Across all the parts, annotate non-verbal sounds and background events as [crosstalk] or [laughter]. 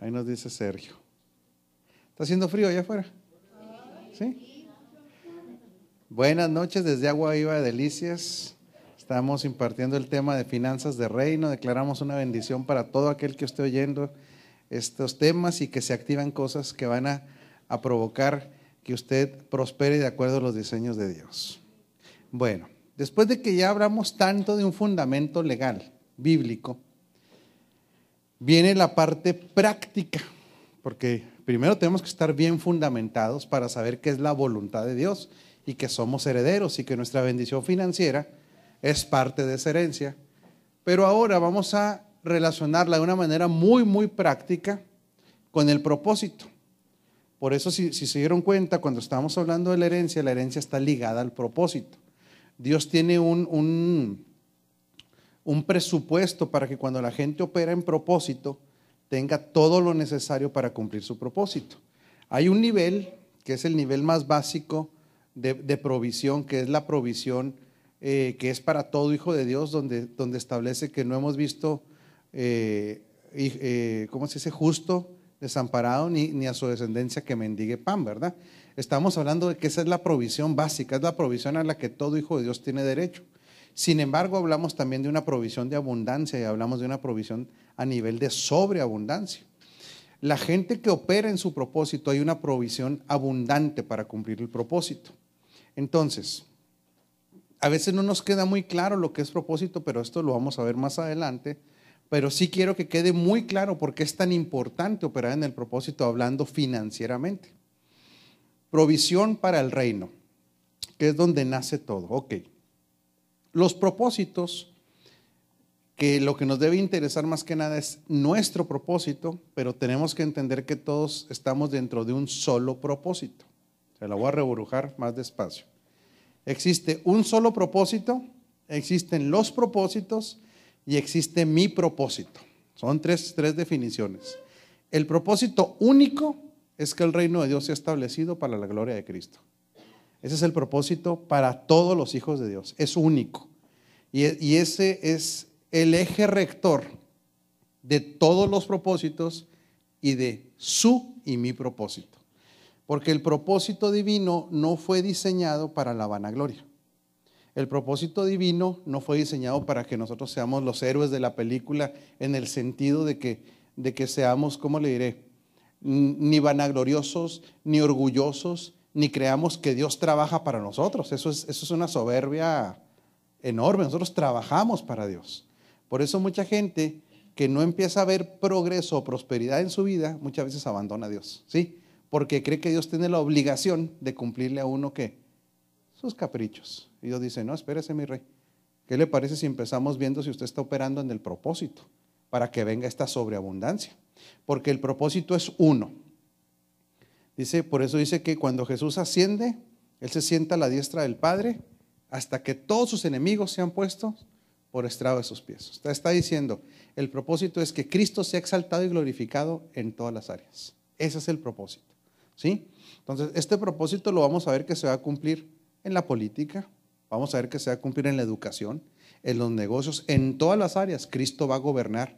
Ahí nos dice Sergio. ¿Está haciendo frío allá afuera? ¿Sí? Buenas noches desde Agua Viva de Delicias. Estamos impartiendo el tema de finanzas de reino. Declaramos una bendición para todo aquel que esté oyendo estos temas y que se activan cosas que van a, a provocar que usted prospere de acuerdo a los diseños de Dios. Bueno, después de que ya hablamos tanto de un fundamento legal, bíblico, viene la parte práctica, porque primero tenemos que estar bien fundamentados para saber qué es la voluntad de Dios y que somos herederos y que nuestra bendición financiera es parte de esa herencia. Pero ahora vamos a relacionarla de una manera muy, muy práctica con el propósito. Por eso, si, se dieron cuenta, cuando estamos hablando de la herencia, la herencia está ligada al propósito. Dios tiene un, un, un presupuesto para que cuando la gente opera en propósito tenga todo lo necesario para cumplir su propósito. Hay un nivel que es el nivel más básico de, provisión, que es la provisión eh, que es para todo hijo de Dios, donde, donde establece que no hemos visto, eh, eh, ¿cómo se dice?, justo, desamparado, ni, ni a su descendencia que mendigue pan, ¿verdad? Estamos hablando de que esa es la provisión básica, es la provisión a la que todo hijo de Dios tiene derecho. Sin embargo, hablamos también de una provisión de abundancia y hablamos de una provisión a nivel de sobreabundancia. La gente que opera en su propósito, hay una provisión abundante para cumplir el propósito. Entonces, a veces no nos queda muy claro lo que es propósito, pero esto lo vamos a ver más adelante. Pero sí quiero que quede muy claro por qué es tan importante operar en el propósito hablando financieramente. Provisión para el reino, que es donde nace todo. Ok. Los propósitos, que lo que nos debe interesar más que nada es nuestro propósito, pero tenemos que entender que todos estamos dentro de un solo propósito. Se la voy a rebrujar más despacio. Existe un solo propósito, existen los propósitos y existe mi propósito. Son tres, tres definiciones. El propósito único es que el reino de Dios sea establecido para la gloria de Cristo. Ese es el propósito para todos los hijos de Dios. Es único. Y, ese es el eje rector de todos los propósitos y de su y mi propósito. Porque el propósito divino no fue diseñado para la vanagloria. El propósito divino no fue diseñado para que nosotros seamos los héroes de la película en el sentido de que, de que seamos, ¿cómo le diré? Ni vanagloriosos, ni orgullosos, ni creamos que Dios trabaja para nosotros. Eso es, eso es una soberbia enorme. Nosotros trabajamos para Dios. Por eso mucha gente que no empieza a ver progreso o prosperidad en su vida, muchas veces abandona a Dios. ¿Sí? Porque cree que Dios tiene la obligación de cumplirle a uno que sus caprichos. Y Dios dice, no, espérese mi rey. ¿Qué le parece si empezamos viendo si usted está operando en el propósito para que venga esta sobreabundancia? Porque el propósito es uno. Dice, por eso dice que cuando Jesús asciende, Él se sienta a la diestra del Padre hasta que todos sus enemigos sean puestos por estrado de sus pies. Está diciendo, el propósito es que Cristo sea exaltado y glorificado en todas las áreas. Ese es el propósito. ¿Sí? Entonces, este propósito lo vamos a ver que se va a cumplir en la política, vamos a ver que se va a cumplir en la educación, en los negocios, en todas las áreas. Cristo va a gobernar.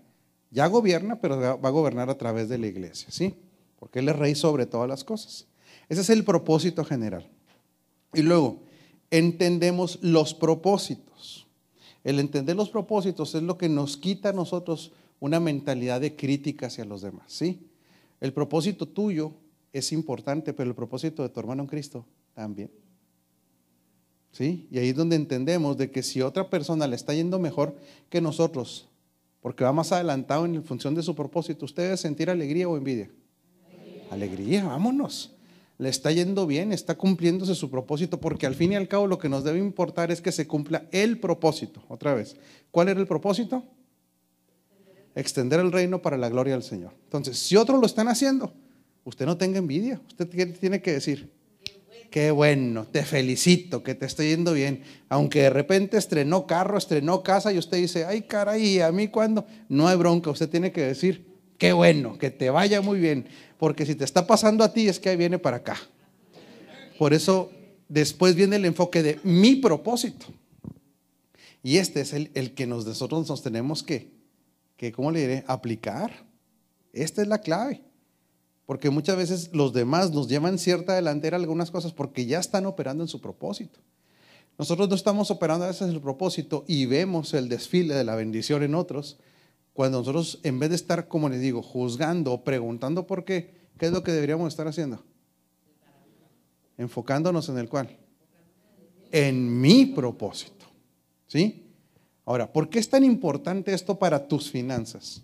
Ya gobierna, pero va a gobernar a través de la iglesia, ¿sí? porque Él es rey sobre todas las cosas. Ese es el propósito general. Y luego, entendemos los propósitos. El entender los propósitos es lo que nos quita a nosotros una mentalidad de crítica hacia los demás, ¿sí? El propósito tuyo es importante, pero el propósito de tu hermano en Cristo también. ¿Sí? Y ahí es donde entendemos de que si otra persona le está yendo mejor que nosotros, porque va más adelantado en función de su propósito, ¿usted debe sentir alegría o envidia? Alegría, vámonos. Le está yendo bien, está cumpliéndose su propósito, porque al fin y al cabo lo que nos debe importar es que se cumpla el propósito. Otra vez, ¿cuál era el propósito? Extender el reino para la gloria del Señor. Entonces, si otros lo están haciendo, usted no tenga envidia. Usted tiene que decir, qué bueno, te felicito, que te estoy yendo bien. Aunque de repente estrenó carro, estrenó casa y usted dice, ay caray, ¿a mí cuándo? No hay bronca, usted tiene que decir, qué bueno, que te vaya muy bien porque si te está pasando a ti es que ahí viene para acá. Por eso después viene el enfoque de mi propósito. Y este es el, que nosotros nos tenemos que, que, ¿cómo le diré? Aplicar. Esta es la clave. Porque muchas veces los demás nos llevan cierta delantera algunas cosas porque ya están operando en su propósito. Nosotros no estamos operando a veces en el propósito y vemos el desfile de la bendición en otros, cuando nosotros en vez de estar, como les digo, juzgando o preguntando por qué, ¿qué es lo que deberíamos estar haciendo? Enfocándonos en el cual. En mi propósito. ¿Sí? Ahora, ¿por qué es tan importante esto para tus finanzas?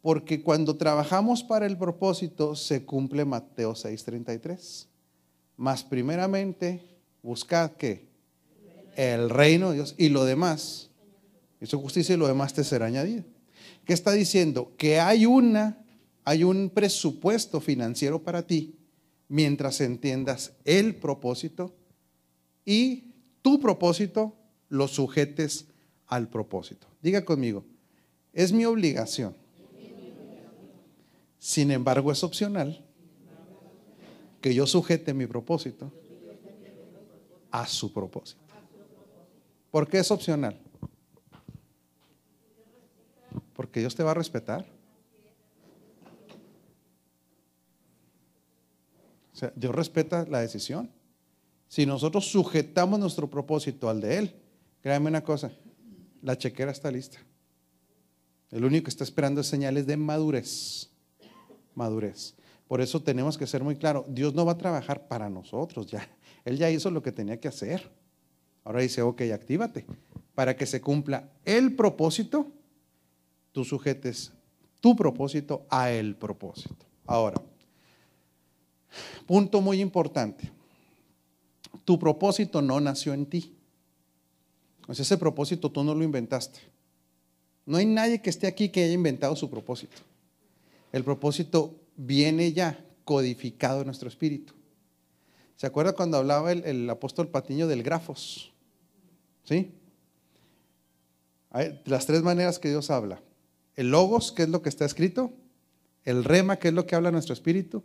Porque cuando trabajamos para el propósito se cumple Mateo 6:33. Más primeramente, buscad que el reino de Dios y lo demás, y su justicia y lo demás te será añadido. ¿Qué está diciendo? Que hay una, hay un presupuesto financiero para ti mientras entiendas el propósito y tu propósito lo sujetes al propósito. Diga conmigo, es mi obligación. Sin embargo, es opcional que yo sujete mi propósito a su propósito. ¿Por qué es opcional? Porque Dios te va a respetar. O sea, Dios respeta la decisión. Si nosotros sujetamos nuestro propósito al de Él, créanme una cosa, la chequera está lista. El único que está esperando es señales de madurez. Madurez. Por eso tenemos que ser muy claros, Dios no va a trabajar para nosotros, ya. Él ya hizo lo que tenía que hacer. Ahora dice, ok, actívate. Para que se cumpla el propósito, tú sujetes tu propósito a el propósito. Ahora, punto muy importante. Tu propósito no nació en ti. Pues ese propósito tú no lo inventaste. No hay nadie que esté aquí que haya inventado su propósito. El propósito viene ya codificado en nuestro espíritu. ¿Se acuerda cuando hablaba el, el apóstol Patiño del grafos? ¿Sí? Las tres maneras que Dios habla el logos, que es lo que está escrito, el rema, que es lo que habla nuestro espíritu,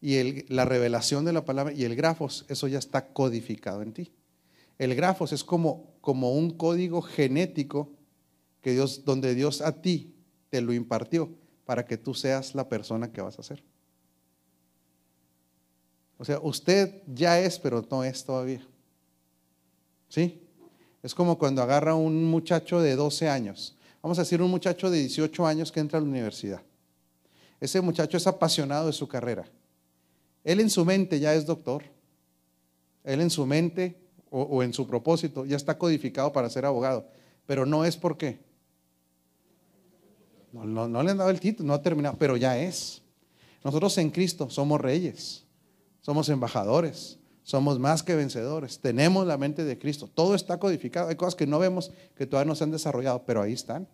y la revelación de la palabra, y el grafos, eso ya está codificado en ti. El grafos es como, como un código genético que Dios, donde Dios a ti te lo impartió para que tú seas la persona que vas a ser. O sea, usted ya es, pero no es todavía. ¿Sí? Es como cuando agarra un muchacho de 12 años Vamos a decir un muchacho de 18 años que entra a la universidad. Ese muchacho es apasionado de su carrera. Él en su mente ya es doctor. Él en su mente o, en su propósito ya está codificado para ser abogado. Pero no es porque. No, no le han dado el título, no ha terminado, pero ya es. Nosotros en Cristo somos reyes, somos embajadores, somos más que vencedores. Tenemos la mente de Cristo. Todo está codificado. Hay cosas que no vemos que todavía no se han desarrollado, pero ahí están.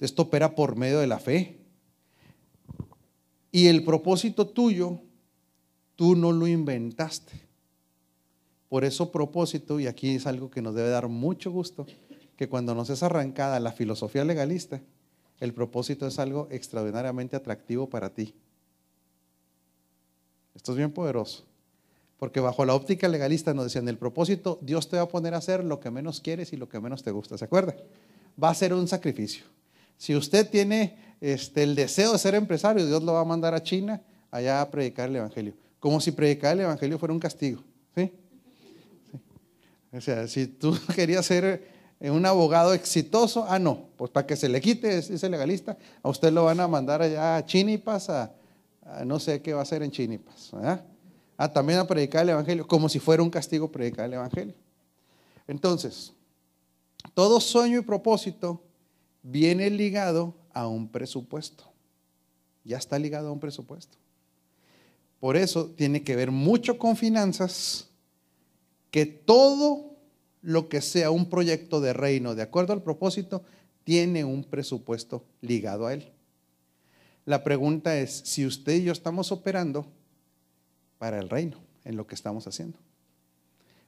Esto opera por medio de la fe. Y el propósito tuyo, tú no lo inventaste. Por eso propósito, y aquí es algo que nos debe dar mucho gusto, que cuando nos es arrancada la filosofía legalista, el propósito es algo extraordinariamente atractivo para ti. Esto es bien poderoso. Porque bajo la óptica legalista nos decían, el propósito, Dios te va a poner a hacer lo que menos quieres y lo que menos te gusta. ¿Se acuerda? Va a ser un sacrificio. Si usted tiene este, el deseo de ser empresario, Dios lo va a mandar a China allá a predicar el Evangelio. Como si predicar el Evangelio fuera un castigo. ¿sí? O sea, si tú [laughs] querías ser un abogado exitoso, ah, no, pues para que se le quite ese legalista, a usted lo van a mandar allá a Chinipas, a, a no sé qué va a hacer en Chinipas. ¿verdad? Ah, también a predicar el Evangelio, como si fuera un castigo predicar el Evangelio. Entonces, todo sueño y propósito viene ligado a un presupuesto. Ya está ligado a un presupuesto. Por eso tiene que ver mucho con finanzas, que todo lo que sea un proyecto de reino, de acuerdo al propósito, tiene un presupuesto ligado a él. La pregunta es, si usted y yo estamos operando para el reino en lo que estamos haciendo.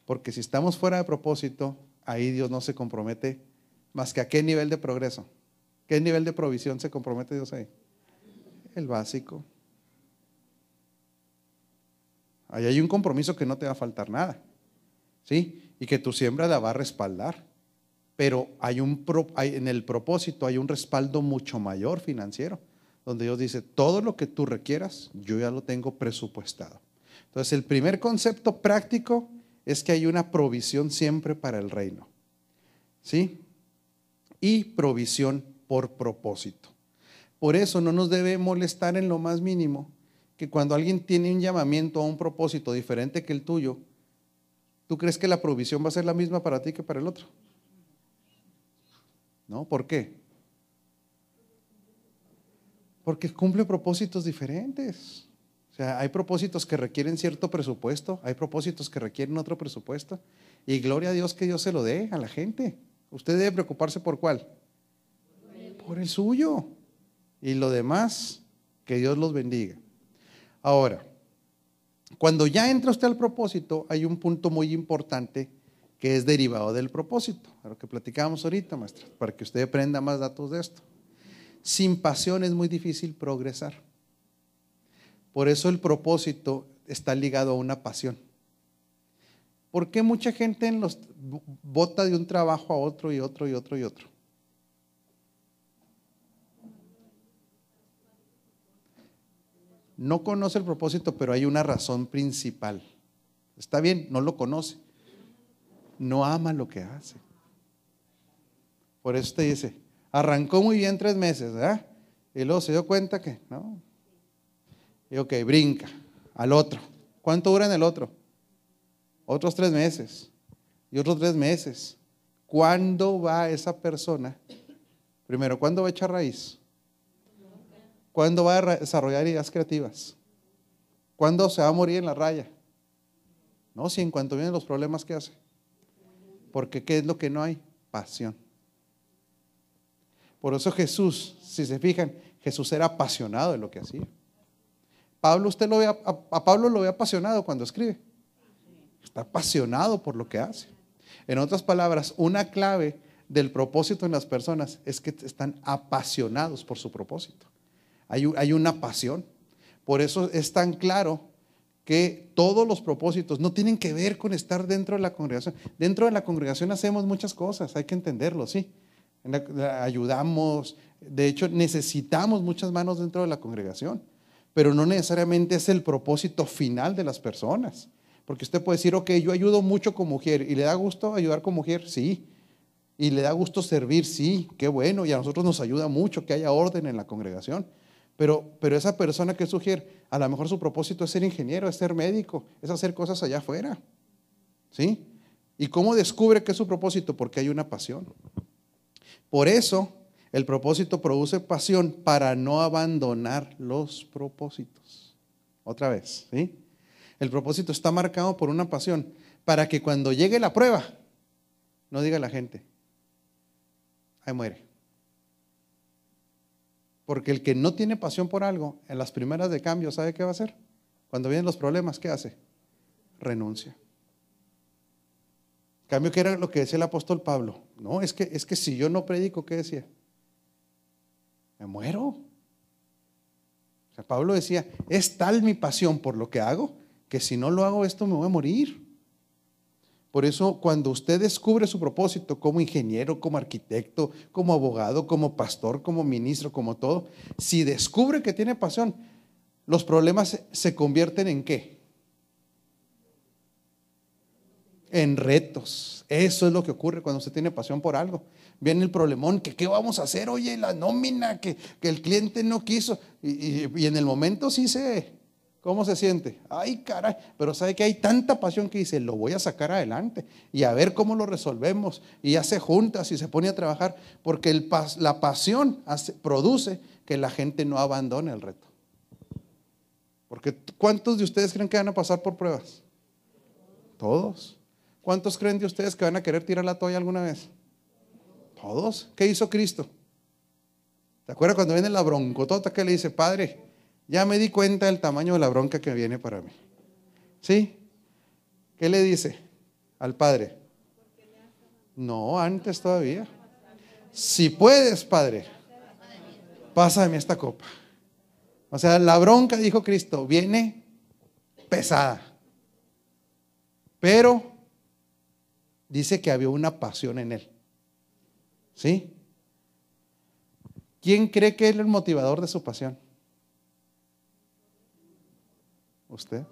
Porque si estamos fuera de propósito, ahí Dios no se compromete más que a qué nivel de progreso, qué nivel de provisión se compromete Dios ahí. El básico. Ahí hay un compromiso que no te va a faltar nada. ¿Sí? Y que tu siembra la va a respaldar. Pero hay un en el propósito hay un respaldo mucho mayor financiero. donde Dios dice, todo lo que tú requieras, yo ya lo tengo presupuestado. Entonces, el primer concepto práctico es que hay una provisión siempre para el reino. ¿Sí? Y provisión por propósito. Por eso no nos debe molestar en lo más mínimo que cuando alguien tiene un llamamiento a un propósito diferente que el tuyo, ¿tú crees que la provisión va a ser la misma para ti que para el otro? ¿No? ¿Por qué? Porque cumple propósitos diferentes. O sea, hay propósitos que requieren cierto presupuesto, hay propósitos que requieren otro presupuesto. Y gloria a Dios que Dios se lo dé a la gente. Usted debe preocuparse por cuál? Por el suyo. Y lo demás, que Dios los bendiga. Ahora, cuando ya entra usted al propósito, hay un punto muy importante que es derivado del propósito, a lo que platicábamos ahorita, maestra, para que usted aprenda más datos de esto. Sin pasión es muy difícil progresar. Por eso el propósito está ligado a una pasión. ¿Por qué mucha gente en los, bota de un trabajo a otro y otro y otro y otro? no conoce el propósito, pero hay una razón principal. Está bien, no lo conoce. No ama lo que hace. Por eso te dice, arrancó muy bien tres meses, ¿verdad? Y luego se dio cuenta que, no. Y ok, brinca al otro. ¿Cuánto dura en el otro? Otros tres meses. Y otros tres meses. ¿Cuándo va esa persona? Primero, ¿cuándo va a echar raíz? ¿Cuándo va a desarrollar ideas creativas? ¿Cuándo se va a morir en la raya? No, si en cuanto vienen los problemas, ¿qué hace? Porque ¿qué es lo que no hay? Pasión. Por eso Jesús, si se fijan, Jesús era apasionado de lo que hacía. Pablo, usted lo ve, a Pablo lo ve apasionado cuando escribe. Está apasionado por lo que hace. En otras palabras, una clave del propósito en las personas es que están apasionados por su propósito. Hay, una pasión. Por eso es tan claro que todos los propósitos no tienen que ver con estar dentro de la congregación. Dentro de la congregación hacemos muchas cosas, hay que entenderlo, sí. ayudamos, de hecho necesitamos muchas manos dentro de la congregación, pero no necesariamente es el propósito final de las personas. Porque usted puede decir, ok, yo ayudo mucho como mujer y le da gusto ayudar como mujer, sí. Y le da gusto servir, sí, qué bueno. Y a nosotros nos ayuda mucho que haya orden en la congregación. Pero, pero esa persona que sugiere, a lo mejor su propósito es ser ingeniero, es ser médico, es hacer cosas allá afuera. ¿Sí? ¿Y cómo descubre que es su propósito? Porque hay una pasión. Por eso el propósito produce pasión para no abandonar los propósitos. Otra vez, ¿sí? El propósito está marcado por una pasión para que cuando llegue la prueba, no diga la gente, ahí muere. Porque el que no tiene pasión por algo, en las primeras de cambio, ¿sabe qué va a hacer? Cuando vienen los problemas, ¿qué hace? Renuncia. Cambio que era lo que decía el apóstol Pablo. No, es que, es que si yo no predico, ¿qué decía? Me muero. O sea, Pablo decía, es tal mi pasión por lo que hago, que si no lo hago esto me voy a morir. Por eso cuando usted descubre su propósito como ingeniero, como arquitecto, como abogado, como pastor, como ministro, como todo, si descubre que tiene pasión, los problemas se convierten en qué? En retos. Eso es lo que ocurre cuando usted tiene pasión por algo. Viene el problemón, que qué vamos a hacer, oye, la nómina, que, el cliente no quiso. Y, y en el momento sí se, ¿Cómo se siente? Ay, caray, pero sabe que hay tanta pasión que dice, lo voy a sacar adelante y a ver cómo lo resolvemos. Y hace juntas y se pone a trabajar, porque el, la pasión produce que la gente no abandone el reto. Porque ¿cuántos de ustedes creen que van a pasar por pruebas? Todos. ¿Cuántos creen de ustedes que van a querer tirar la toalla alguna vez? Todos. ¿Qué hizo Cristo? ¿Te acuerdas cuando viene la broncotota que le dice, Padre, ya me di cuenta del tamaño de la bronca que viene para mí. ¿Sí? ¿Qué le dice al Padre? No, antes todavía. Si puedes, Padre, pásame esta copa. O sea, la bronca, dijo Cristo, viene pesada. Pero dice que había una pasión en él. ¿Sí? ¿Quién cree que es el motivador de su pasión? ¿Usted?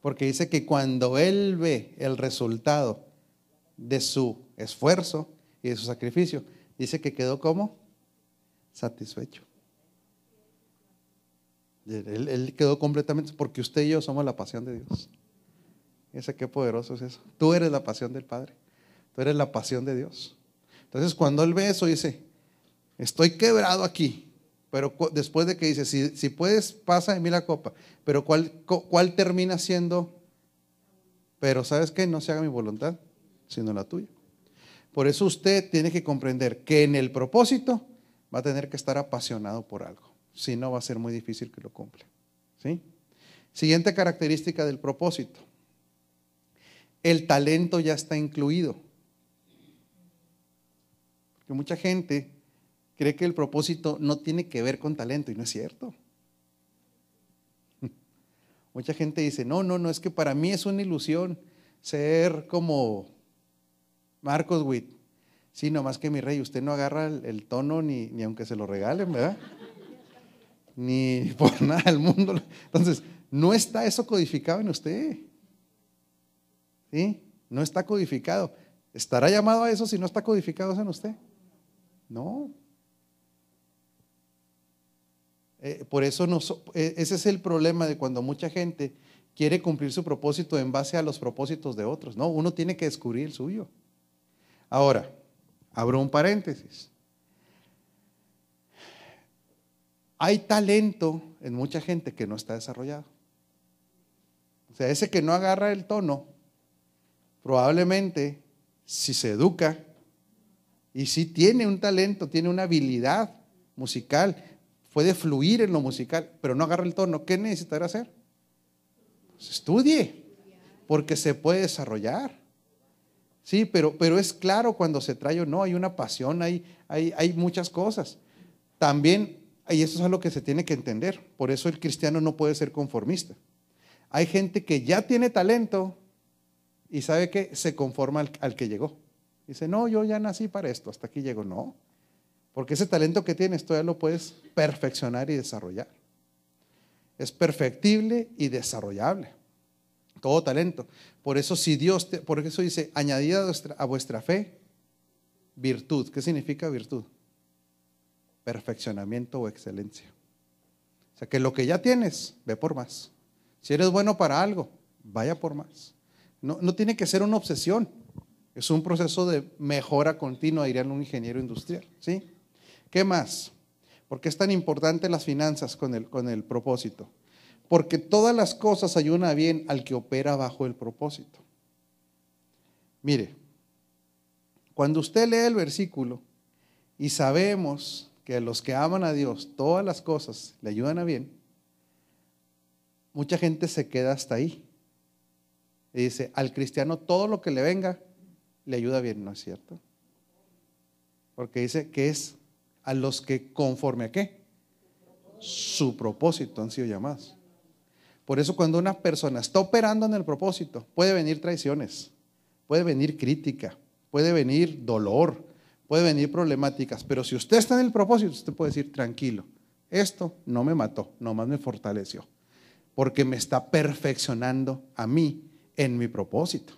Porque dice que cuando él ve el resultado de su esfuerzo y de su sacrificio, dice que quedó como satisfecho. Él, quedó completamente, porque usted y yo somos la pasión de Dios. Ese qué poderoso es eso. Tú eres la pasión del Padre. Tú eres la pasión de Dios. Entonces cuando él ve eso dice, estoy quebrado aquí, pero después de que dice, si, puedes, pasa de mí la copa, pero ¿cuál, ¿cuál termina siendo? Pero ¿sabes qué? No se haga mi voluntad, sino la tuya. Por eso usted tiene que comprender que en el propósito va a tener que estar apasionado por algo. Si no, va a ser muy difícil que lo cumpla. ¿Sí? Siguiente característica del propósito. El talento ya está incluido. Porque mucha gente cree que el propósito no tiene que ver con talento y no es cierto. [laughs] Mucha gente dice, no, no, no, es que para mí es una ilusión ser como Marcos Witt. Sí, nomás que mi rey, usted no agarra el, tono ni, ni, aunque se lo regalen, ¿verdad? [laughs] Ni por nada del mundo. [laughs] Entonces, no está eso codificado en usted. ¿Sí? No está codificado. ¿Estará llamado a eso si no está codificado en usted? No. Eh, por eso eh, ese es el problema de cuando mucha gente quiere cumplir su propósito en base a los propósitos de otros. No, uno tiene que descubrir el suyo. Ahora, abro un paréntesis. Hay talento en mucha gente que no está desarrollado. O sea, ese que no agarra el tono, probablemente si se educa y si tiene un talento, tiene una habilidad musical, puede fluir en lo musical, pero no agarra el tono, ¿qué necesitará hacer? Pues estudie, porque se puede desarrollar. Sí, pero, pero es claro cuando se trae o no, hay una pasión, hay, hay, hay muchas cosas. También, y eso es algo que se tiene que entender, por eso el cristiano no puede ser conformista. Hay gente que ya tiene talento y sabe que se conforma al, que llegó. Dice, no, yo ya nací para esto, hasta aquí llego. No, porque ese talento que tienes todavía lo puedes perfeccionar y desarrollar. Es perfectible y desarrollable. Todo talento. Por eso si Dios, por eso dice, añadida a vuestra, fe, virtud. ¿Qué significa virtud? Perfeccionamiento o excelencia. O sea, que lo que ya tienes, ve por más. Si eres bueno para algo, vaya por más. No, tiene que ser una obsesión. Es un proceso de mejora continua, diría un ingeniero industrial. ¿sí? ¿Qué más? ¿Por qué es tan importante las finanzas con el, con el propósito? Porque todas las cosas ayudan bien al que opera bajo el propósito. Mire, cuando usted lee el versículo y sabemos que a los que aman a Dios todas las cosas le ayudan a bien, mucha gente se queda hasta ahí. Y dice, al cristiano todo lo que le venga le ayuda bien, ¿no es cierto? Porque dice que es a los que conforme a qué? Su propósito han sido llamados. Por eso cuando una persona está operando en el propósito, puede venir traiciones, puede venir crítica, puede venir dolor, puede venir problemáticas, pero si usted está en el propósito, usted puede decir tranquilo, esto no me mató, nomás me fortaleció, porque me está perfeccionando a mí en mi propósito.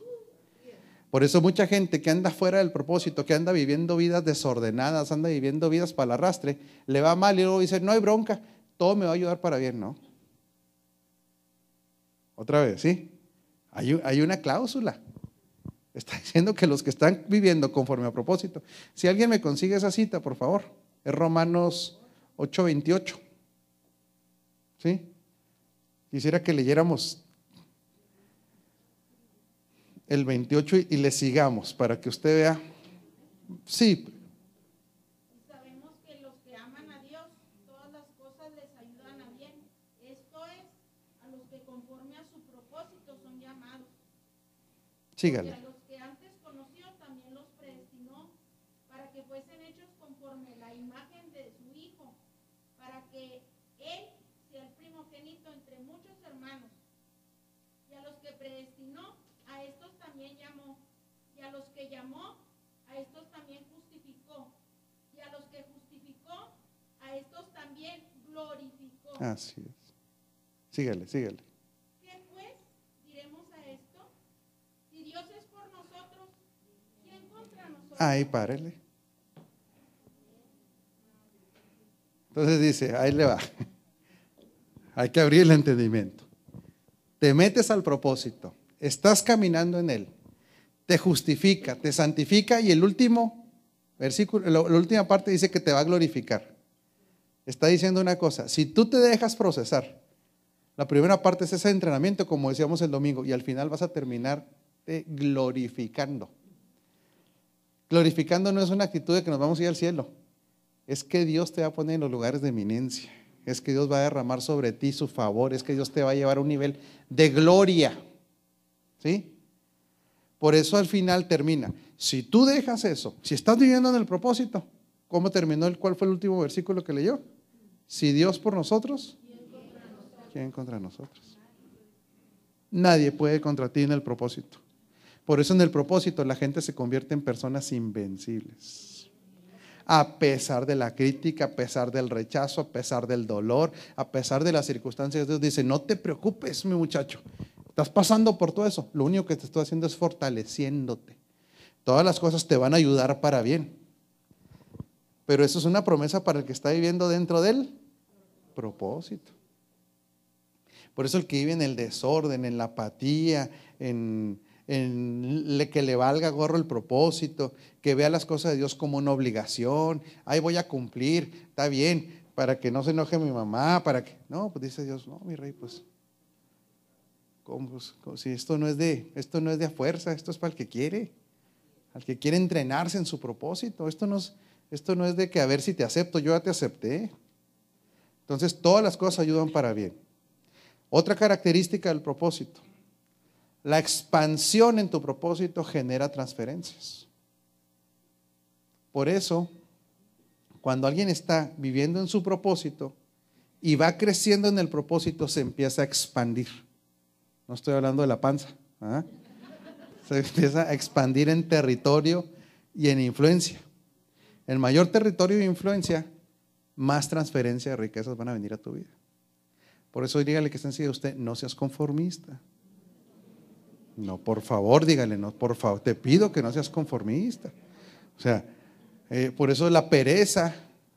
Por eso mucha gente que anda fuera del propósito, que anda viviendo vidas desordenadas, anda viviendo vidas para el arrastre, le va mal y luego dice, no hay bronca, todo me va a ayudar para bien, ¿no? Otra vez, ¿sí? Hay, hay una cláusula. Está diciendo que los que están viviendo conforme a propósito, si alguien me consigue esa cita, por favor, es Romanos 8:28. ¿Sí? Quisiera que leyéramos el 28 y, le sigamos para que usted vea. Sí. Sabemos llamó, a estos también justificó. Y a los que justificó, a estos también glorificó. Así es. Síguele, síguele. ¿Qué pues diremos a esto? Si Dios es por nosotros, ¿quién contra nosotros? Ahí párele. Entonces dice, ahí le va. Hay que abrir el entendimiento. Te metes al propósito. Estás caminando en él te justifica, te santifica y el último versículo, la última parte dice que te va a glorificar. Está diciendo una cosa, si tú te dejas procesar, la primera parte es ese entrenamiento, como decíamos el domingo, y al final vas a terminar te glorificando. Glorificando no es una actitud de que nos vamos a ir al cielo, es que Dios te va a poner en los lugares de eminencia, es que Dios va a derramar sobre ti su favor, es que Dios te va a llevar a un nivel de gloria. ¿Sí? Por eso al final termina. Si tú dejas eso, si estás viviendo en el propósito, ¿cómo terminó? El, ¿Cuál fue el último versículo que leyó? Si Dios por nosotros, ¿quién contra nosotros? Nadie puede contra ti en el propósito. Por eso en el propósito la gente se convierte en personas invencibles. A pesar de la crítica, a pesar del rechazo, a pesar del dolor, a pesar de las circunstancias, Dios dice, no te preocupes, mi muchacho. Estás pasando por todo eso. Lo único que te estoy haciendo es fortaleciéndote. Todas las cosas te van a ayudar para bien. Pero eso es una promesa para el que está viviendo dentro del propósito. Por eso el que vive en el desorden, en la apatía, en, que le valga gorro el propósito, que vea las cosas de Dios como una obligación, ahí voy a cumplir, está bien, para que no se enoje mi mamá, para que... No, pues dice Dios, no, mi rey, pues... ¿cómo, pues, cómo? si esto no es de, esto no es de fuerza, esto es para el que quiere, al que quiere entrenarse en su propósito. Esto no es, esto no es de que a ver si te acepto, yo ya te acepté. Entonces, todas las cosas ayudan para bien. Otra característica del propósito. La expansión en tu propósito genera transferencias. Por eso, cuando alguien está viviendo en su propósito y va creciendo en el propósito, se empieza a expandir. No estoy hablando de la panza. ¿ah? Se empieza a expandir en territorio y en influencia. El mayor territorio de influencia, más transferencia de riquezas van a venir a tu vida. Por eso dígale que está encima de usted, no seas conformista. No, por favor, dígale, no, por favor, te pido que no seas conformista. O sea, eh, por eso la pereza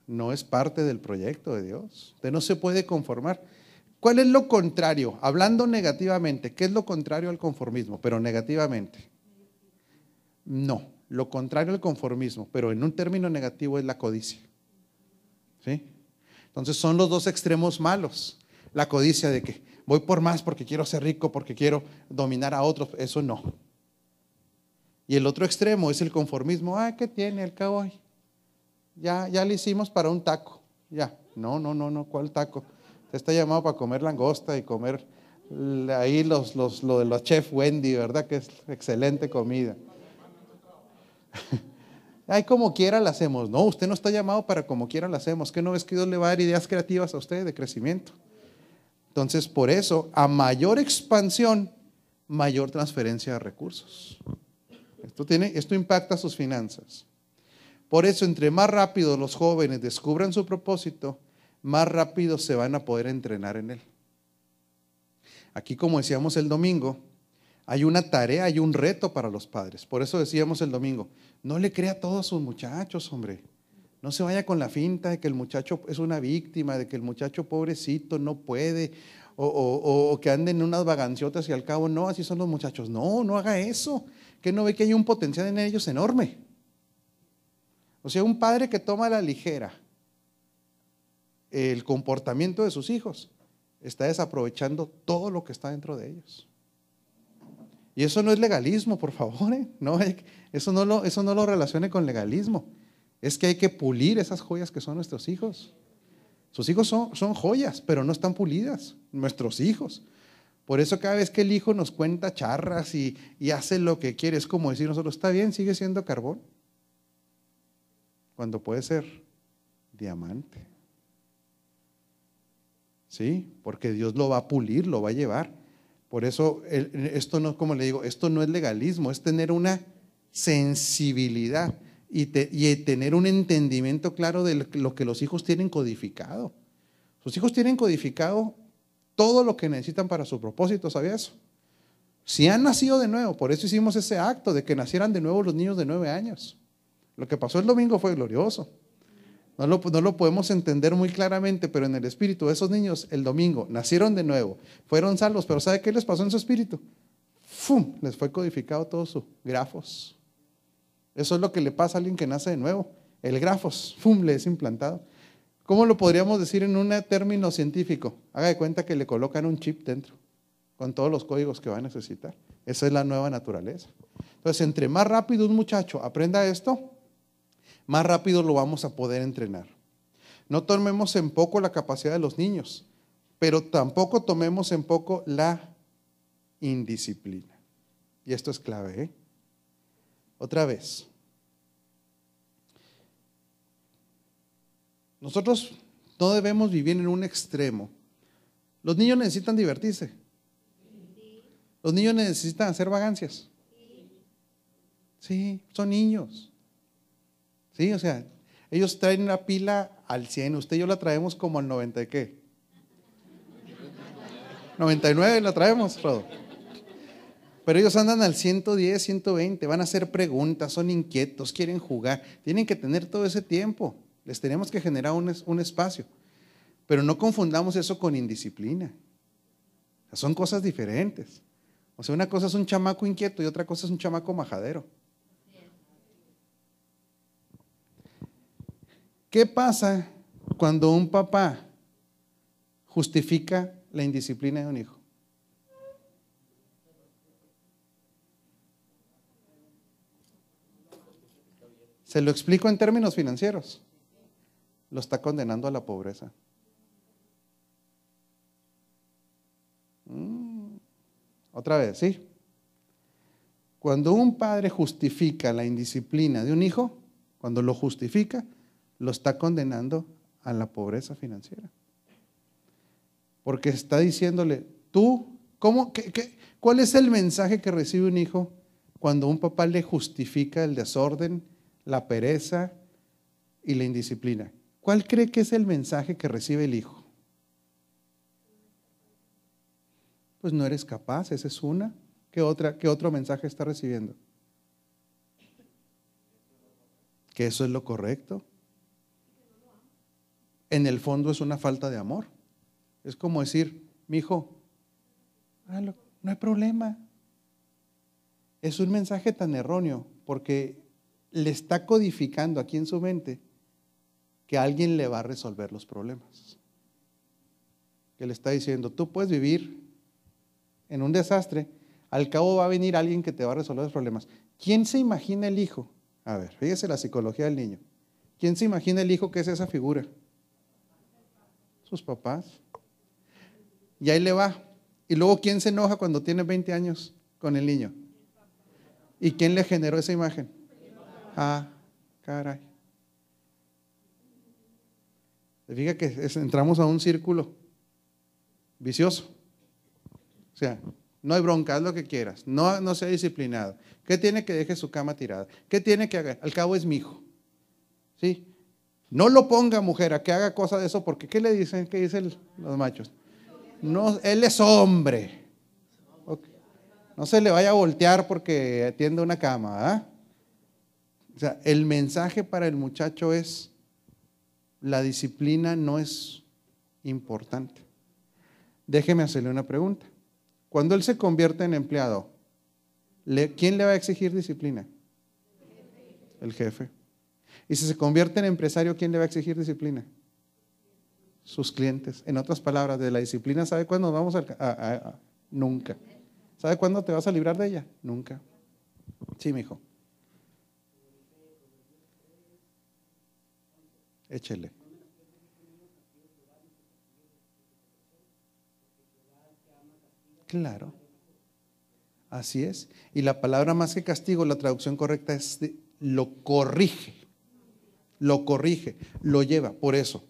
no es parte del proyecto de Dios. Usted no se puede conformar. ¿Cuál es lo contrario? Hablando negativamente, ¿qué es lo contrario al conformismo? Pero negativamente. No, lo contrario al conformismo, pero en un término negativo es la codicia. ¿Sí? Entonces son los dos extremos malos. La codicia de que voy por más porque quiero ser rico, porque quiero dominar a otros, eso no. Y el otro extremo es el conformismo. Ah, ¿qué tiene el cabo? Ya, ya le hicimos para un taco. Ya. No, no, no, no. ¿Cuál taco? Está llamado para comer langosta y comer ahí los, los, lo de los chef Wendy, ¿verdad? Que es excelente comida. [laughs] Ay, como quiera la hacemos. No, usted no está llamado para como quiera la hacemos. ¿Qué no ves que Dios le va a dar ideas creativas a usted de crecimiento? Entonces, por eso, a mayor expansión, mayor transferencia de recursos. Esto, tiene, esto impacta sus finanzas. Por eso, entre más rápido los jóvenes descubran su propósito, más rápido se van a poder entrenar en él. Aquí, como decíamos el domingo, hay una tarea, hay un reto para los padres. Por eso decíamos el domingo, no le crea todo a sus muchachos, hombre. No se vaya con la finta de que el muchacho es una víctima, de que el muchacho pobrecito no puede, o, o, o que anden en unas vaganciotas y al cabo, no, así son los muchachos. No, no haga eso. Que no ve que hay un potencial en ellos enorme. O sea, un padre que toma la ligera el comportamiento de sus hijos está desaprovechando todo lo que está dentro de ellos. Y eso no es legalismo, por favor. ¿eh? Eso, no lo, eso no lo relacione con legalismo. Es que hay que pulir esas joyas que son nuestros hijos. Sus hijos son, son joyas, pero no están pulidas. Nuestros hijos. Por eso cada vez que el hijo nos cuenta charras y, y hace lo que quiere, es como decir nosotros, está bien, sigue siendo carbón. Cuando puede ser diamante. ¿Sí? Porque Dios lo va a pulir, lo va a llevar. Por eso, esto no, como le digo, esto no es legalismo, es tener una sensibilidad y, te, y tener un entendimiento claro de lo que los hijos tienen codificado. Sus hijos tienen codificado todo lo que necesitan para su propósito, ¿sabía eso? Si han nacido de nuevo, por eso hicimos ese acto de que nacieran de nuevo los niños de nueve años. Lo que pasó el domingo fue glorioso. No lo, no lo, podemos entender muy claramente, pero en el espíritu, esos niños el domingo nacieron de nuevo, fueron salvos, pero ¿sabe qué les pasó en su espíritu? ¡Fum! Les fue codificado todos sus grafos. Eso es lo que le pasa a alguien que nace de nuevo. El grafos, ¡fum! le es implantado. ¿Cómo lo podríamos decir en un término científico? Haga de cuenta que le colocan un chip dentro, con todos los códigos que va a necesitar. Esa es la nueva naturaleza. Entonces, entre más rápido un muchacho aprenda esto, más rápido lo vamos a poder entrenar. No tomemos en poco la capacidad de los niños, pero tampoco tomemos en poco la indisciplina. Y esto es clave. ¿eh? Otra vez. Nosotros no debemos vivir en un extremo. Los niños necesitan divertirse. Los niños necesitan hacer vagancias. Sí, son niños. Sí, o sea, ellos traen una pila al 100, usted y yo la traemos como al 90 de qué? 99 la traemos, Rodo. Pero ellos andan al 110, 120, van a hacer preguntas, son inquietos, quieren jugar, tienen que tener todo ese tiempo. Les tenemos que generar un espacio. Pero no confundamos eso con indisciplina. son cosas diferentes. O sea, una cosa es un chamaco inquieto y otra cosa es un chamaco majadero. ¿Qué pasa cuando un papá justifica la indisciplina de un hijo? Se lo explico en términos financieros. Lo está condenando a la pobreza. Mm. Otra vez, ¿sí? Cuando un padre justifica la indisciplina de un hijo, cuando lo justifica, lo está condenando a la pobreza financiera. Porque está diciéndole, tú, ¿cómo, qué, cuál es el mensaje que recibe un hijo cuando un papá le justifica el desorden, la pereza y la indisciplina? ¿Cuál cree que es el mensaje que recibe el hijo? Pues no eres capaz, esa es una. ¿Qué, otra, qué otro mensaje está recibiendo? Que eso es lo correcto en el fondo es una falta de amor. Es como decir, mi hijo, no hay problema. Es un mensaje tan erróneo porque le está codificando aquí en su mente que alguien le va a resolver los problemas. Que le está diciendo, tú puedes vivir en un desastre, al cabo va a venir alguien que te va a resolver los problemas. ¿Quién se imagina el hijo? A ver, fíjese la psicología del niño. ¿Quién se imagina el hijo que es esa figura? Sus papás. Y ahí le va. Y luego, ¿quién se enoja cuando tiene 20 años con el niño? ¿Y quién le generó esa imagen? Ah, caray. Fíjate que entramos a un círculo vicioso. O sea, no hay bronca, haz lo que quieras. No, no sea disciplinado. ¿Qué tiene que deje su cama tirada? ¿Qué tiene que hacer? Al cabo es mi hijo. ¿Sí? No lo ponga mujer a que haga cosa de eso, porque ¿qué le dicen? ¿Qué dicen los machos? No, él es hombre. No se le vaya a voltear porque atiende una cama. O sea, el mensaje para el muchacho es, la disciplina no es importante. Déjeme hacerle una pregunta. Cuando él se convierte en empleado, ¿quién le va a exigir disciplina? El jefe. Y si se convierte en empresario, ¿quién le va a exigir disciplina? Sus clientes. En otras palabras, de la disciplina, ¿sabe cuándo vamos a, Nunca. ¿Sabe cuándo te vas a librar de ella? Nunca. Sí, mi hijo. Échele. Claro. Así es. Y la palabra más que castigo, la traducción correcta es lo corrige lo corrige, lo lleva. Por eso,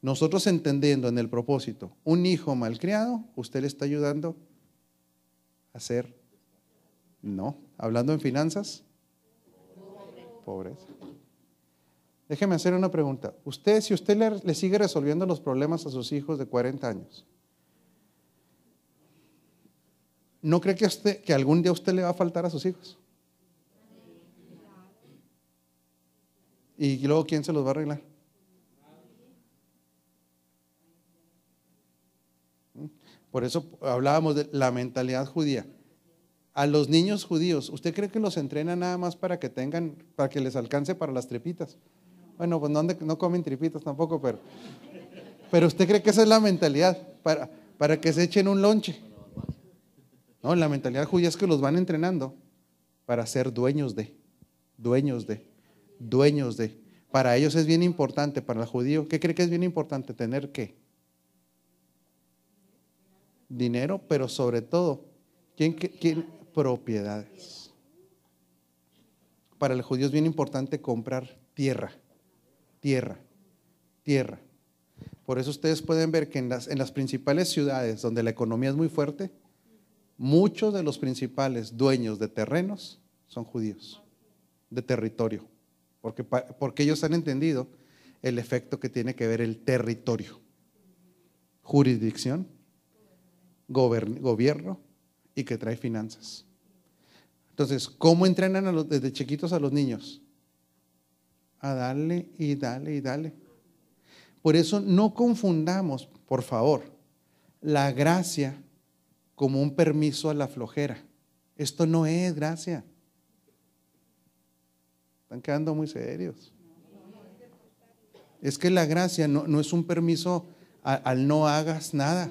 nosotros entendiendo en el propósito, un hijo malcriado, usted le está ayudando a ser, no, hablando en finanzas, pobreza. Déjeme hacer una pregunta. Usted, si usted le, le sigue resolviendo los problemas a sus hijos de 40 años, ¿no cree que, usted, que algún día usted le va a faltar a sus hijos? ¿Y luego quién se los va a arreglar? Por eso hablábamos de la mentalidad judía. A los niños judíos, ¿usted cree que los entrena nada más para que tengan, para que les alcance para las tripitas? Bueno, pues no, no comen tripitas tampoco, pero, pero usted cree que esa es la mentalidad, para, para que se echen un lonche. No, la mentalidad judía es que los van entrenando para ser dueños de, dueños de, dueños de. Para ellos es bien importante, para el judío, ¿qué cree que es bien importante? Tener qué? dinero, pero sobre todo, ¿quién, quién? propiedades. Para el judío es bien importante comprar tierra, tierra, tierra. Por eso ustedes pueden ver que en las, en las principales ciudades donde la economía es muy fuerte, muchos de los principales dueños de terrenos son judíos, de territorio, porque, porque ellos han entendido el efecto que tiene que ver el territorio, jurisdicción gobierno y que trae finanzas. Entonces, ¿cómo entrenan desde chiquitos a los niños? A darle y darle y darle. Por eso no confundamos, por favor, la gracia como un permiso a la flojera. Esto no es gracia. Están quedando muy serios. Es que la gracia no, es un permiso al no hagas nada.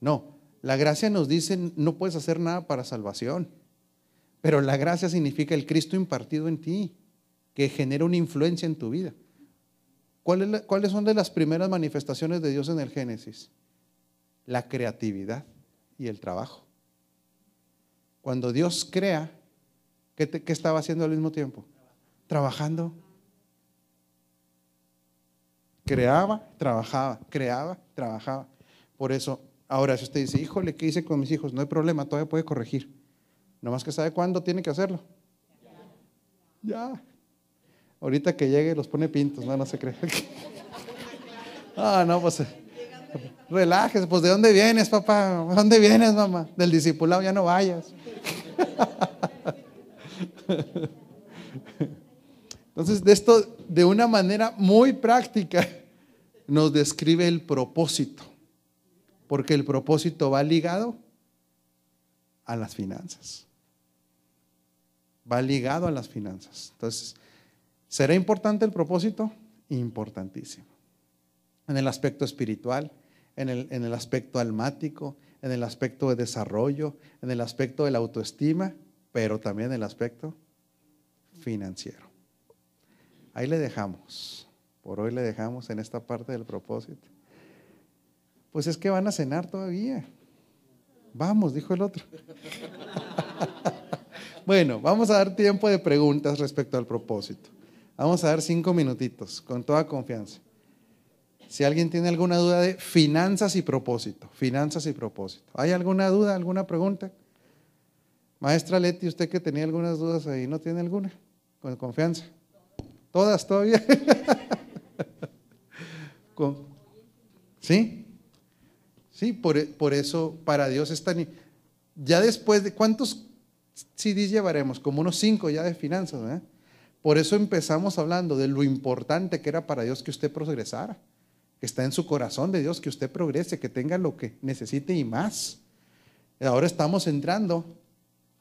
No, la gracia nos dice, no puedes hacer nada para salvación, pero la gracia significa el Cristo impartido en ti, que genera una influencia en tu vida. ¿Cuáles son de las primeras manifestaciones de Dios en el Génesis? La creatividad y el trabajo. Cuando Dios crea, ¿qué, qué estaba haciendo al mismo tiempo? Trabajando. Creaba, trabajaba, creaba, trabajaba. Por eso Ahora, si usted dice, híjole, ¿qué hice con mis hijos? No hay problema, todavía puede corregir. Nomás que sabe cuándo tiene que hacerlo. Ya. Ahorita que llegue los pone pintos, no, no se cree. [laughs] ah, no, pues relájese, pues ¿de dónde vienes, papá? ¿De dónde vienes, mamá? Del discipulado ya no vayas. [laughs] Entonces, de esto, de una manera muy práctica, nos describe el propósito porque el propósito va ligado a las finanzas. Va ligado a las finanzas. Entonces, ¿será importante el propósito? Importantísimo. En el aspecto espiritual, en el, en el aspecto almático, en el aspecto de desarrollo, en el aspecto de la autoestima, pero también en el aspecto financiero. Ahí le dejamos. Por hoy le dejamos en esta parte del propósito. Pues es que van a cenar todavía. Vamos, dijo el otro. [laughs] bueno, vamos a dar tiempo de preguntas respecto al propósito. Vamos a dar cinco minutitos, con toda confianza. Si alguien tiene alguna duda de finanzas y propósito, finanzas y propósito. ¿Hay alguna duda, alguna pregunta? Maestra Leti, usted que tenía algunas dudas ahí, ¿no tiene alguna? Con confianza. Todas todavía. [laughs] ¿Sí? Sí, por, por eso para Dios es tan... Ya después de cuántos CDs llevaremos, como unos cinco ya de finanzas. Por eso empezamos hablando de lo importante que era para Dios que usted progresara, que está en su corazón de Dios, que usted progrese, que tenga lo que necesite y más. Ahora estamos entrando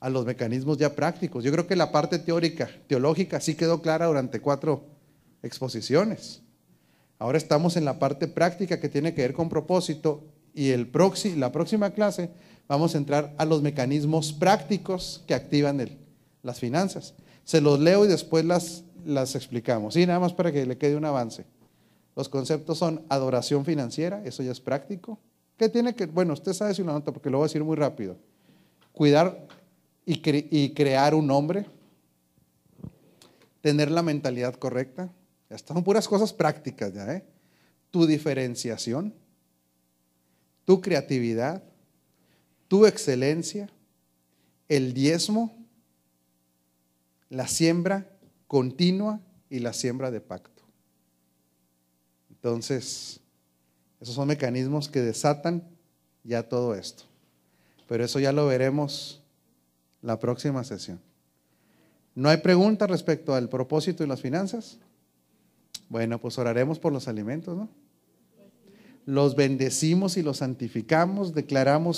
a los mecanismos ya prácticos. Yo creo que la parte teórica, teológica, sí quedó clara durante cuatro exposiciones. Ahora estamos en la parte práctica que tiene que ver con propósito y el la próxima clase vamos a entrar a los mecanismos prácticos que activan el, las finanzas. Se los leo y después las, las explicamos. Y nada más para que le quede un avance. Los conceptos son adoración financiera, eso ya es práctico. ¿Qué tiene que? Bueno, usted sabe si lo nota porque lo voy a decir muy rápido. Cuidar y, crear un hombre. Tener la mentalidad correcta. Ya están puras cosas prácticas ya, ¿eh? Tu diferenciación tu creatividad, tu excelencia, el diezmo, la siembra continua y la siembra de pacto. Entonces, esos son mecanismos que desatan ya todo esto. Pero eso ya lo veremos la próxima sesión. ¿No hay pregunta respecto al propósito y las finanzas? Bueno, pues oraremos por los alimentos, ¿no? Los bendecimos y los santificamos, declaramos